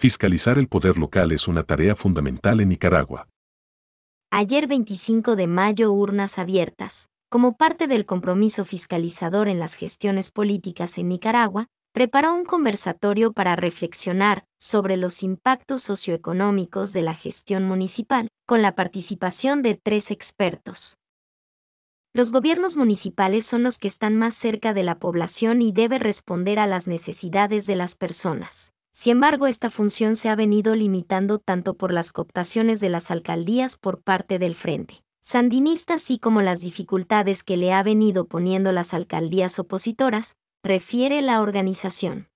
Fiscalizar el poder local es una tarea fundamental en Nicaragua. Ayer 25 de mayo urnas abiertas. Como parte del compromiso fiscalizador en las gestiones políticas en Nicaragua, preparó un conversatorio para reflexionar sobre los impactos socioeconómicos de la gestión municipal, con la participación de tres expertos. Los gobiernos municipales son los que están más cerca de la población y deben responder a las necesidades de las personas. Sin embargo, esta función se ha venido limitando tanto por las cooptaciones de las alcaldías por parte del Frente Sandinista, así como las dificultades que le ha venido poniendo las alcaldías opositoras, refiere la organización.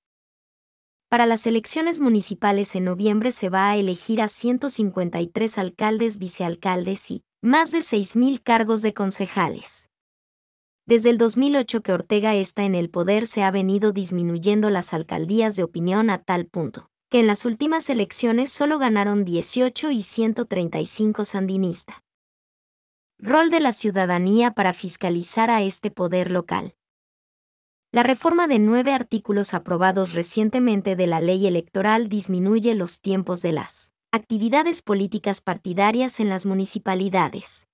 Para las elecciones municipales en noviembre se va a elegir a 153 alcaldes, vicealcaldes y más de 6.000 cargos de concejales. Desde el 2008 que Ortega está en el poder se ha venido disminuyendo las alcaldías de opinión a tal punto que en las últimas elecciones solo ganaron 18 y 135 sandinista. Rol de la ciudadanía para fiscalizar a este poder local. La reforma de nueve artículos aprobados recientemente de la ley electoral disminuye los tiempos de las actividades políticas partidarias en las municipalidades.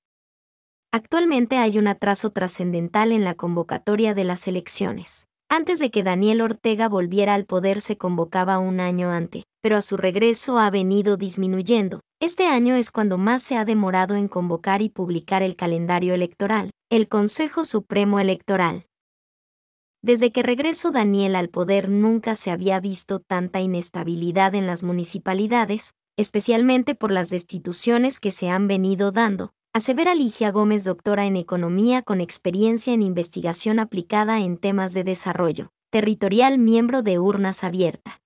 Actualmente hay un atraso trascendental en la convocatoria de las elecciones. Antes de que Daniel Ortega volviera al poder se convocaba un año antes, pero a su regreso ha venido disminuyendo. Este año es cuando más se ha demorado en convocar y publicar el calendario electoral, el Consejo Supremo Electoral. Desde que regresó Daniel al poder nunca se había visto tanta inestabilidad en las municipalidades, especialmente por las destituciones que se han venido dando, Asevera Ligia Gómez, doctora en Economía con experiencia en investigación aplicada en temas de desarrollo, territorial miembro de Urnas Abierta.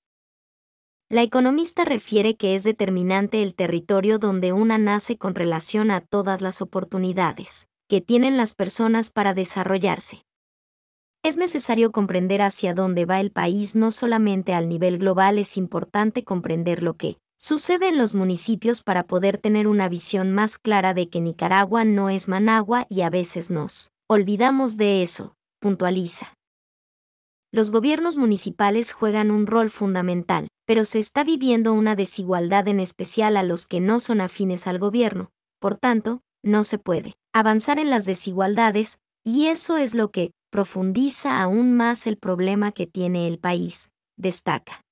La economista refiere que es determinante el territorio donde una nace con relación a todas las oportunidades que tienen las personas para desarrollarse. Es necesario comprender hacia dónde va el país no solamente al nivel global, es importante comprender lo que Sucede en los municipios para poder tener una visión más clara de que Nicaragua no es Managua y a veces nos olvidamos de eso, puntualiza. Los gobiernos municipales juegan un rol fundamental, pero se está viviendo una desigualdad en especial a los que no son afines al gobierno, por tanto, no se puede avanzar en las desigualdades, y eso es lo que profundiza aún más el problema que tiene el país, destaca.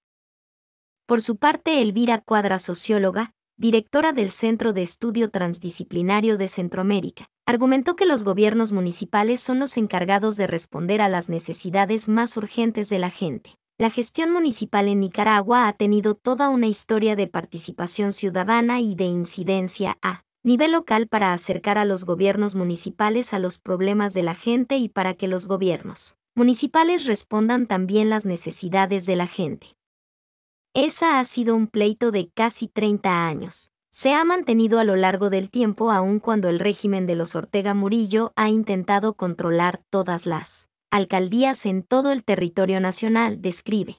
Por su parte, Elvira Cuadra, socióloga, directora del Centro de Estudio Transdisciplinario de Centroamérica, argumentó que los gobiernos municipales son los encargados de responder a las necesidades más urgentes de la gente. La gestión municipal en Nicaragua ha tenido toda una historia de participación ciudadana y de incidencia a nivel local para acercar a los gobiernos municipales a los problemas de la gente y para que los gobiernos municipales respondan también las necesidades de la gente. Esa ha sido un pleito de casi 30 años. Se ha mantenido a lo largo del tiempo aun cuando el régimen de los Ortega Murillo ha intentado controlar todas las alcaldías en todo el territorio nacional, describe.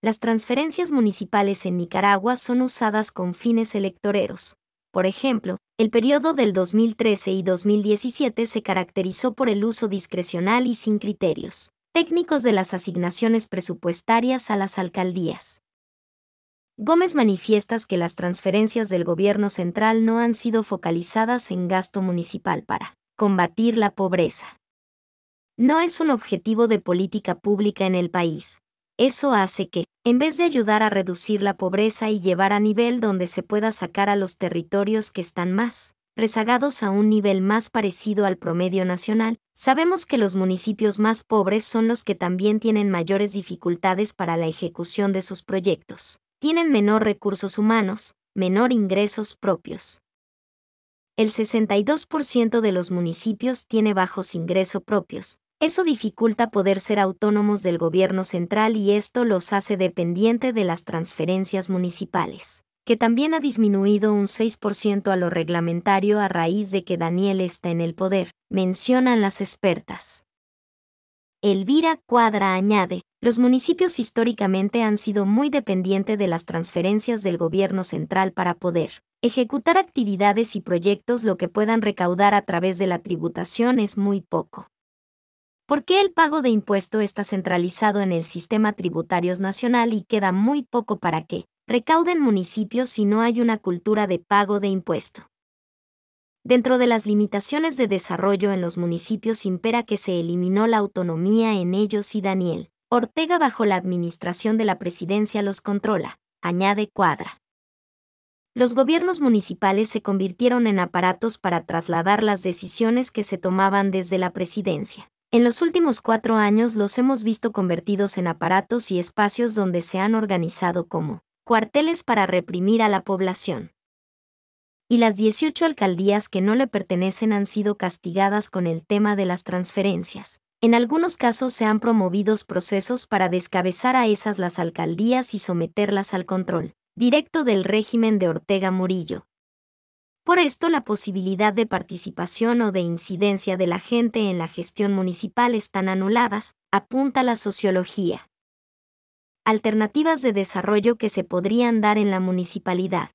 Las transferencias municipales en Nicaragua son usadas con fines electoreros. Por ejemplo, el periodo del 2013 y 2017 se caracterizó por el uso discrecional y sin criterios técnicos de las asignaciones presupuestarias a las alcaldías. Gómez manifiesta que las transferencias del gobierno central no han sido focalizadas en gasto municipal para combatir la pobreza. No es un objetivo de política pública en el país. Eso hace que, en vez de ayudar a reducir la pobreza y llevar a nivel donde se pueda sacar a los territorios que están más rezagados a un nivel más parecido al promedio nacional, sabemos que los municipios más pobres son los que también tienen mayores dificultades para la ejecución de sus proyectos. Tienen menor recursos humanos, menor ingresos propios. El 62% de los municipios tiene bajos ingresos propios. Eso dificulta poder ser autónomos del gobierno central y esto los hace dependiente de las transferencias municipales que también ha disminuido un 6% a lo reglamentario a raíz de que Daniel está en el poder, mencionan las expertas. Elvira Cuadra añade, los municipios históricamente han sido muy dependientes de las transferencias del gobierno central para poder ejecutar actividades y proyectos lo que puedan recaudar a través de la tributación es muy poco. ¿Por qué el pago de impuesto está centralizado en el sistema tributario nacional y queda muy poco para que recauden municipios si no hay una cultura de pago de impuesto. Dentro de las limitaciones de desarrollo en los municipios impera que se eliminó la autonomía en ellos y Daniel Ortega bajo la administración de la presidencia los controla, añade Cuadra. Los gobiernos municipales se convirtieron en aparatos para trasladar las decisiones que se tomaban desde la presidencia. En los últimos cuatro años los hemos visto convertidos en aparatos y espacios donde se han organizado como cuarteles para reprimir a la población. Y las 18 alcaldías que no le pertenecen han sido castigadas con el tema de las transferencias. En algunos casos se han promovido procesos para descabezar a esas las alcaldías y someterlas al control directo del régimen de Ortega Murillo. Por esto la posibilidad de participación o de incidencia de la gente en la gestión municipal están anuladas, apunta la sociología. Alternativas de desarrollo que se podrían dar en la municipalidad.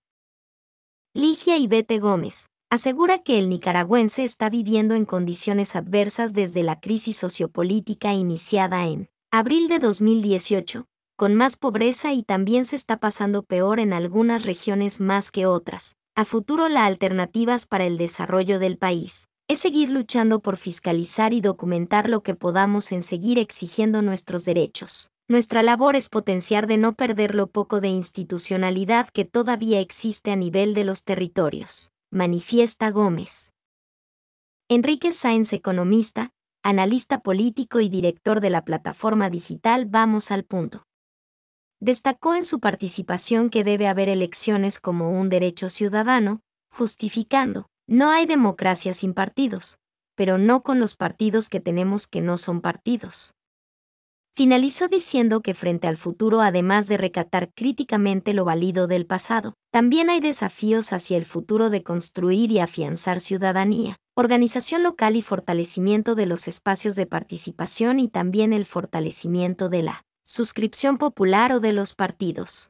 Ligia Ibete Gómez asegura que el nicaragüense está viviendo en condiciones adversas desde la crisis sociopolítica iniciada en abril de 2018, con más pobreza y también se está pasando peor en algunas regiones más que otras, a futuro la alternativas para el desarrollo del país es seguir luchando por fiscalizar y documentar lo que podamos en seguir exigiendo nuestros derechos. Nuestra labor es potenciar de no perder lo poco de institucionalidad que todavía existe a nivel de los territorios, manifiesta Gómez. Enrique Sáenz, economista, analista político y director de la plataforma digital Vamos al Punto. Destacó en su participación que debe haber elecciones como un derecho ciudadano, justificando, no hay democracia sin partidos, pero no con los partidos que tenemos que no son partidos. Finalizó diciendo que frente al futuro, además de recatar críticamente lo válido del pasado, también hay desafíos hacia el futuro de construir y afianzar ciudadanía, organización local y fortalecimiento de los espacios de participación y también el fortalecimiento de la suscripción popular o de los partidos.